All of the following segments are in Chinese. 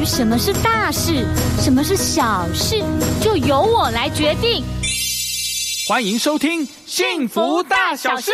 于什么是大事，什么是小事，就由我来决定。欢迎收听《幸福大小事》，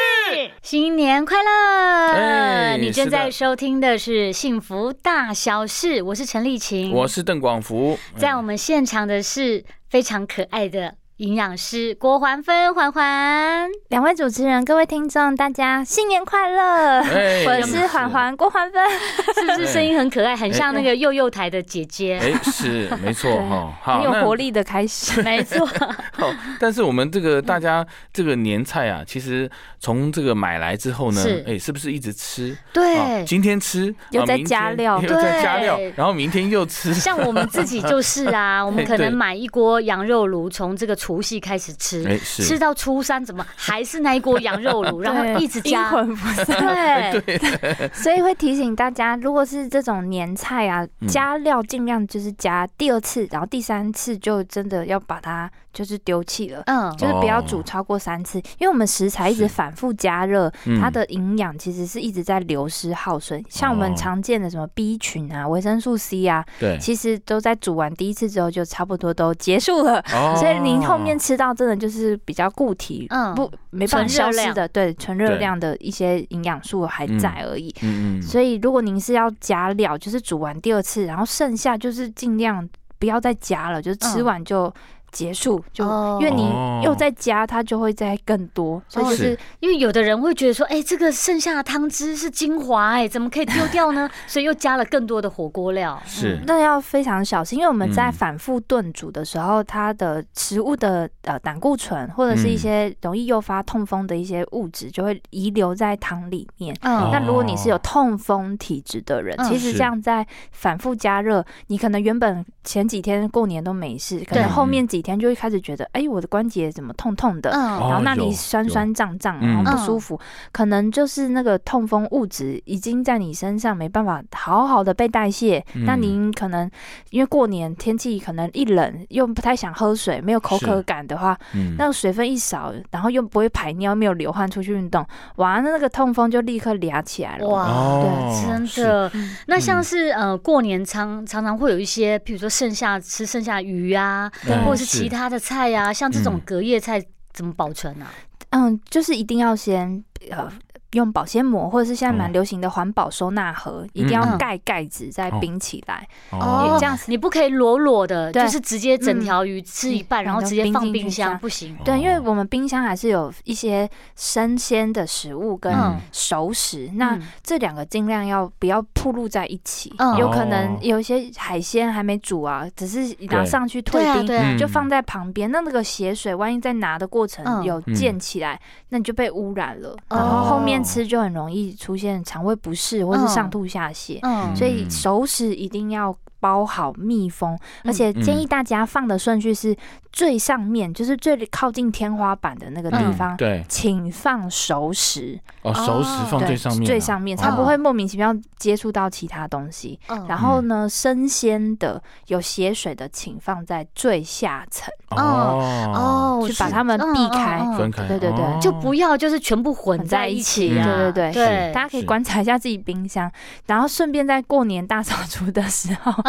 新年快乐！哎你正在收听的是《幸福大小事》，我是陈丽琴，我是邓广福。在我们现场的是非常可爱的营养师郭环芬，环环。两位主持人，各位听众，大家新年快乐！哎我是环环郭环芬。是不是声音很可爱，很像那个幼幼台的姐姐？哎，是没错哈。好，很有活力的开始。没错，好，但是我们这个大家这个年菜啊，其实从这个买来之后呢，哎，是不是一直吃？啊对。今天吃，又在加料 又在加料，然后明天又吃。像我们自己就是啊，我们可能买一锅羊肉炉，从这个除夕开始吃，吃到初三，怎么还是那一锅羊肉炉，然后一直加，对，所以会提醒大家，如果是这种年菜啊嗯，加料尽量就是加第二次，然后第三次就真的要把它就是丢弃了。嗯，就是不要哦煮超过三次，因为我们食材一直反复加热，嗯。它的营养其实是一直在流失耗损。像我哦。们常见的什么 B 群啊、维生素 C 啊，对，其实都在煮完第一次之后就差不多都结束了。哦。所以您后面吃到真的就是比较固体，嗯。不没办法消失的，对纯热量的一些营养素还在而已。嗯嗯，所以如果您是要加料，就是煮完第二次，然后剩下就是尽量不要再加了，就是吃嗯。完就结束，就哦。因为你哦。又再加，它就会再更多，所以就是因为有的人会觉得说，哎，这个剩下的汤汁是精华，哎，怎么可以丢掉呢？所以又加了更多的火锅料，是。那要非常小心，因为我们在嗯。反复炖煮的时候，它的食物的呃胆固醇或者是一嗯。些容易诱发痛风的一些物质，就会遗留在汤里面。嗯。那如果你是有痛风体质的人，嗯。其实这样在反复加热，你可能原本前几天过年都没事，可能后面几天就会开始觉得，哎、我的关节怎么痛痛的？然后那里酸酸胀胀，然后不嗯舒服，可能就是那个痛风物质已经在你身上没办法好好的被代谢。嗯那您可能因为过年天气可能一冷，又不太想喝水，没有口渴感的话，嗯那个水分一少，然后又不会排尿，没有流汗出去运动，哇，那那个痛风就立刻俩起来了。哇，对真的。嗯那像是呃过年常常常会有一些，比如说剩下吃剩下鱼啊，或者是其他的菜啊，像这种嗯隔夜菜怎么保存啊？嗯，就是一定要先呃用保鲜膜，或者是现在哦。蛮流行的环保收纳盒，一定要嗯。盖盖子再哦冰起来。哦。这样子你不可以裸裸的，就是直接整条鱼吃一半，嗯然后直接放冰箱，不行。对，因为哦我们冰箱还是有一些生鲜的食物跟嗯。熟食，那嗯。这两个尽量要不要铺露在一起？嗯。有可能哦。有一些海鲜还没煮啊，只是拿对。上去退冰。就放在旁边，那那个血水，万一在拿的过程嗯。有嗯溅起来，那你就被污染了，哦然后后面吃就很容易出现肠胃不适或是上嗯。吐下泻。嗯。所以嗯。熟食一定要包好密封，嗯而且建议嗯大家放的顺序是最上面，就是最靠近天花板的那个地嗯方，对。请放熟食，哦，熟食放对，最上面啊，最上面才不会莫名其妙接触到其他东西。嗯。然后呢，生鲜的有血水的，请放在最下层，哦。哦，去把它们避开。分开，对对对。哦。就不要就是全部混在一起啊。对对对。对，大家可以观察一下自己冰箱，然后顺便在过年大扫除的时候，嗯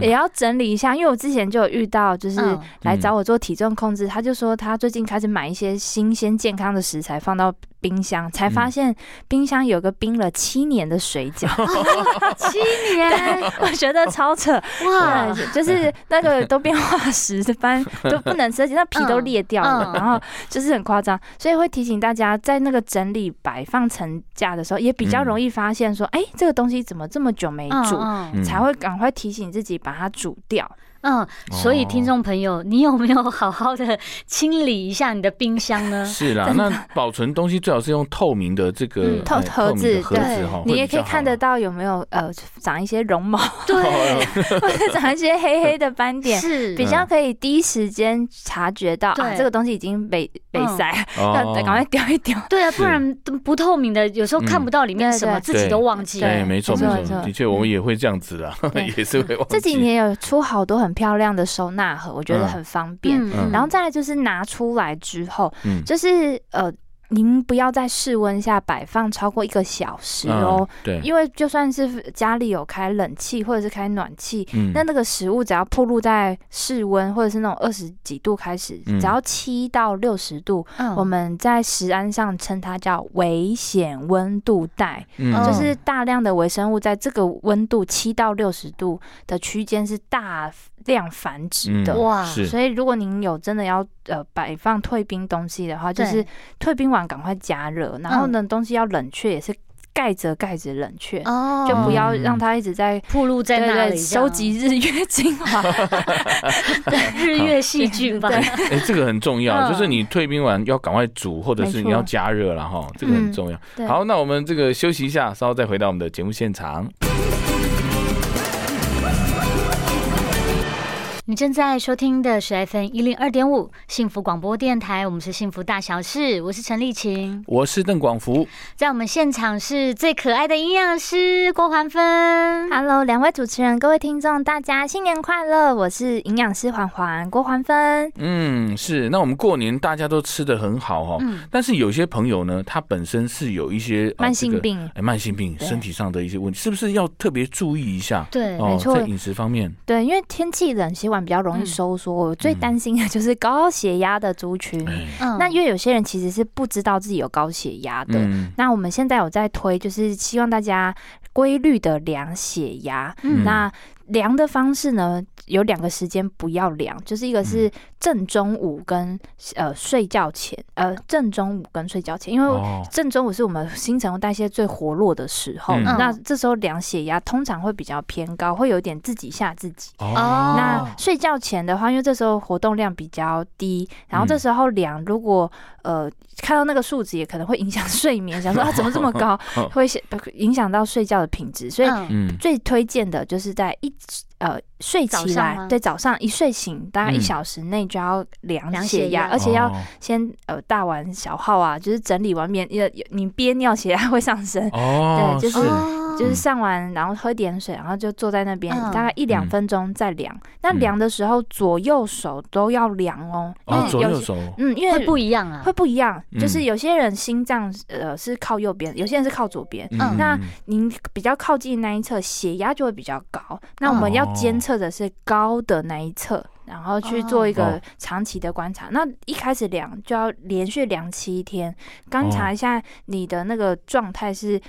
也要整理一下，因为我之前就有遇到，就是嗯。来找我做体重控制，他就说他最近开始买一些新鲜健康的食材放到冰箱，才发嗯现冰箱有个冰了七年的水饺，七年？我觉得超扯，哇，就是那个都变化石，般 都不能吃，而且那皮都裂掉了，然后就是很夸张，所以会提醒大家，在那个整理摆放层架的时候，也比较容易发现说，哎、这个东西怎么这么久没煮，才会赶快提醒自己把它煮掉。嗯，所以听众朋友，你有没有好好的清理一下你的冰箱呢？是啦，那保存东西最好是用透明的这个嗯。透哎盒子盒子对哈，你也可以看得到有没有呃长一些绒毛，对，或者长一些黑黑的斑点。是。比较可以第一时间察觉到啊，对。这个东西已经被被嗯。塞，哦。要赶快丢一丢。对啊，不然不透明的，有时候看不到里面什么，嗯自己都忘记，了。没错没错，没错的确我们也会这样子啦，也是会忘记。这几年有出好多很漂亮的收纳盒，我觉得嗯。很方便。嗯。然后再来就是拿出来之后，嗯。就是呃，您不要在室温下摆放超过一个小时哦。嗯对，因为就算是家里有开冷气或者是开暖气，嗯。那那个食物只要暴露在室温或者是那种二十几度开始，嗯。只要七到六十度，嗯。我们在食安上称它叫危险温度带，就是大量的微生物在这个温度七到六十度的区间是大量繁殖的。嗯哇。所以，如果您有真的要呃摆放退冰东西的话，就是退冰完赶快加热，然后呢，东西要冷却也是盖着盖着冷却，哦就不要让它一直在暴露在那里，收集日月精华。日月细菌吧。哎，这个很重要，嗯就是你退冰完要赶快煮，或者是你要加热了哈，这个很重要。对好，那我们这个休息一下，稍后再回到我们的节目现场。你正在收听的是 FM 一零二点五幸福广播电台，我们是幸福大小事，我是陈丽琴，我是邓广福，在我们现场是最可爱的营养师郭环芬。Hello，两位主持人，各位听众，大家新年快乐！我是营养师环环郭环芬。嗯，是。那我们过年大家都吃的很好哈，嗯但是有些朋友呢，他本身是有一些呃慢性这个病哎，慢性病，身体上的一些问题，是不是要特别注意一下？对，哦没，错在饮食方面，对，因为天气冷，血管比较容易嗯收缩。我最担心的就是高血压的族群。那因为有些人其实是不知道自己有高血压的。嗯，那我们现在有在推，就是希望大家规律的量血压。嗯那量的方式呢，有两个时间不要量，就是一个是正中午跟呃睡觉前，呃正中午跟睡觉前，因为哦，正中午是我们新陈代谢最活络的时候，嗯。那这时候量血压通常会比较偏高，会有点自己吓自己。哦。那睡觉前的话，因为这时候活动量比较低，然后这时候量如果呃看到那个数值，也可能会影响睡眠，想说啊怎么这么高，会影响到睡觉的品质，所以最推荐的就是在一呃睡起来早，对早上一睡醒，大概一嗯。小时内就要量量血血压，压而且要哦。先呃大完小号啊，就是整理完免呃你憋尿血压会上升，哦，对就是。哦就是上完然后喝点水，然后就坐在那边嗯大概一两嗯分钟再量。那嗯量的时候左右手都要量哦，因哦，为左右手，嗯，因为会不一样啊会。不一样，就是嗯有些人心脏呃是靠右边，有些人是靠左边。嗯那您比较靠近那一侧，血压就会比较高。那我们要监测的是高的那一侧，然后去做一哦个长期的观察。那一开始量就要连续量七天，观哦察一下你的那个状态是。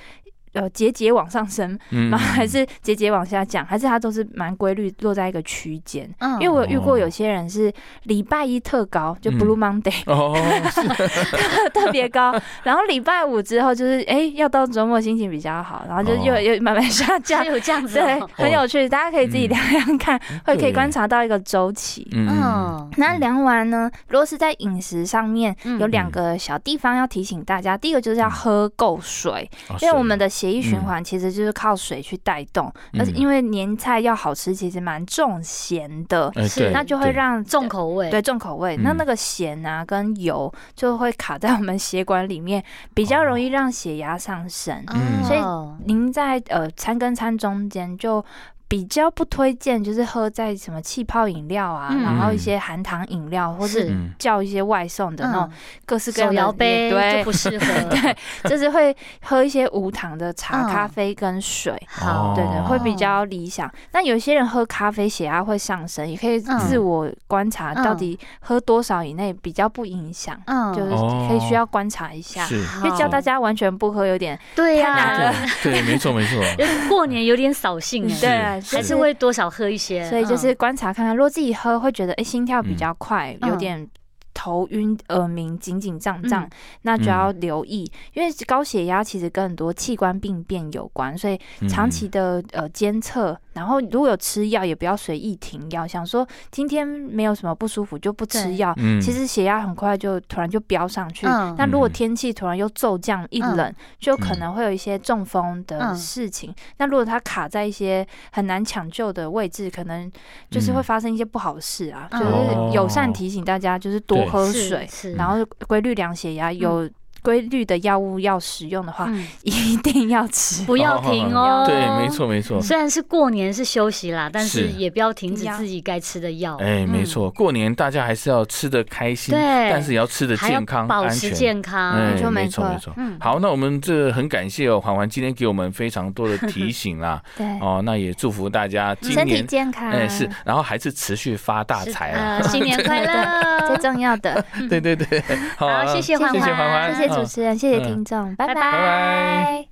呃，节节往上升嗯吗？还是节节往下降？还是它都是蛮规律，落在一个区间？嗯。因为我有遇过哦。有些人是礼拜一特高，就嗯。Blue Monday，、哦，特别高，然后礼拜五之后就是哎、要到周末心情比较好，然后就又哦。又慢慢下降。有这样子。对哦，，很有趣，大家可以自己嗯。量量看，会可以观察到一个周期。嗯那量完呢，如果是在饮食上面嗯。有两个小地方要提醒大家，第一个就是要喝够水，哦因为我们的血液嗯循环其实就是靠水去带动，嗯而且因为年菜要好吃，其实蛮重咸的，是那就会对让重口味。对重口味，嗯那那个咸啊跟油就会卡在我们血管里面，比较容易让血压上升。嗯所以哦您在呃餐跟餐中间就。比较不推荐，就是喝在什么气泡饮料啊，嗯。然后一些含糖饮料，或是叫一些外送的那种嗯各式各样的手摇杯就对。不适合。对，就是会喝一些无糖的茶、嗯。咖啡跟水。好，对对，哦。会比较理想。那有些人喝咖啡血压会上升，也可以嗯。自我观察到底喝多少以内比较不影响，嗯。就是哦可以需要观察一下。是，因为叫大家完全不喝有点对呀、太难了。对对，没错没错，过年有点扫兴是哎，是还是会多少喝一些。所以就是嗯观察看看，如果自己喝会觉得哎、心跳比较快，嗯有点。头晕、耳鸣、紧紧胀胀嗯，那就要留意，因为高血压其实跟很多器官病变有关，所以嗯长期的呃监测然后如果有吃药，也不要随意停药，想说今天没有什么不舒服就不吃对药。嗯其实血压很快就突然就飙上去，嗯那如果嗯。天气突然又骤降一嗯冷，就可能会有一些中风的嗯。事情。那如果它卡在一些很难抢救的位置，可能就是会嗯。发生一些不好的事啊。嗯。就是友善提醒大家，就是多喝水，然后规律量血压，有规律的药物要使用的话，嗯一定要吃。不要停哦。对，没。错没错。虽然是过年是休息啦，但是是也不要停止自己该吃的药，哎，没嗯错，过年大家还是要吃的开心，对但是也要吃的健康、保持安全。健康。哎，没错没没错错没错。嗯，好，那我们这很感谢哦，环环今天给我们非常多的提醒啦。对，哦，那也祝福大家今身体年健康，哎是，然后还是持续发大财啊！呃，新年快乐！最重要的。对对对，好啊，好谢谢环谢谢环环，谢谢主嗯持人，谢谢嗯。听众，拜拜拜拜。拜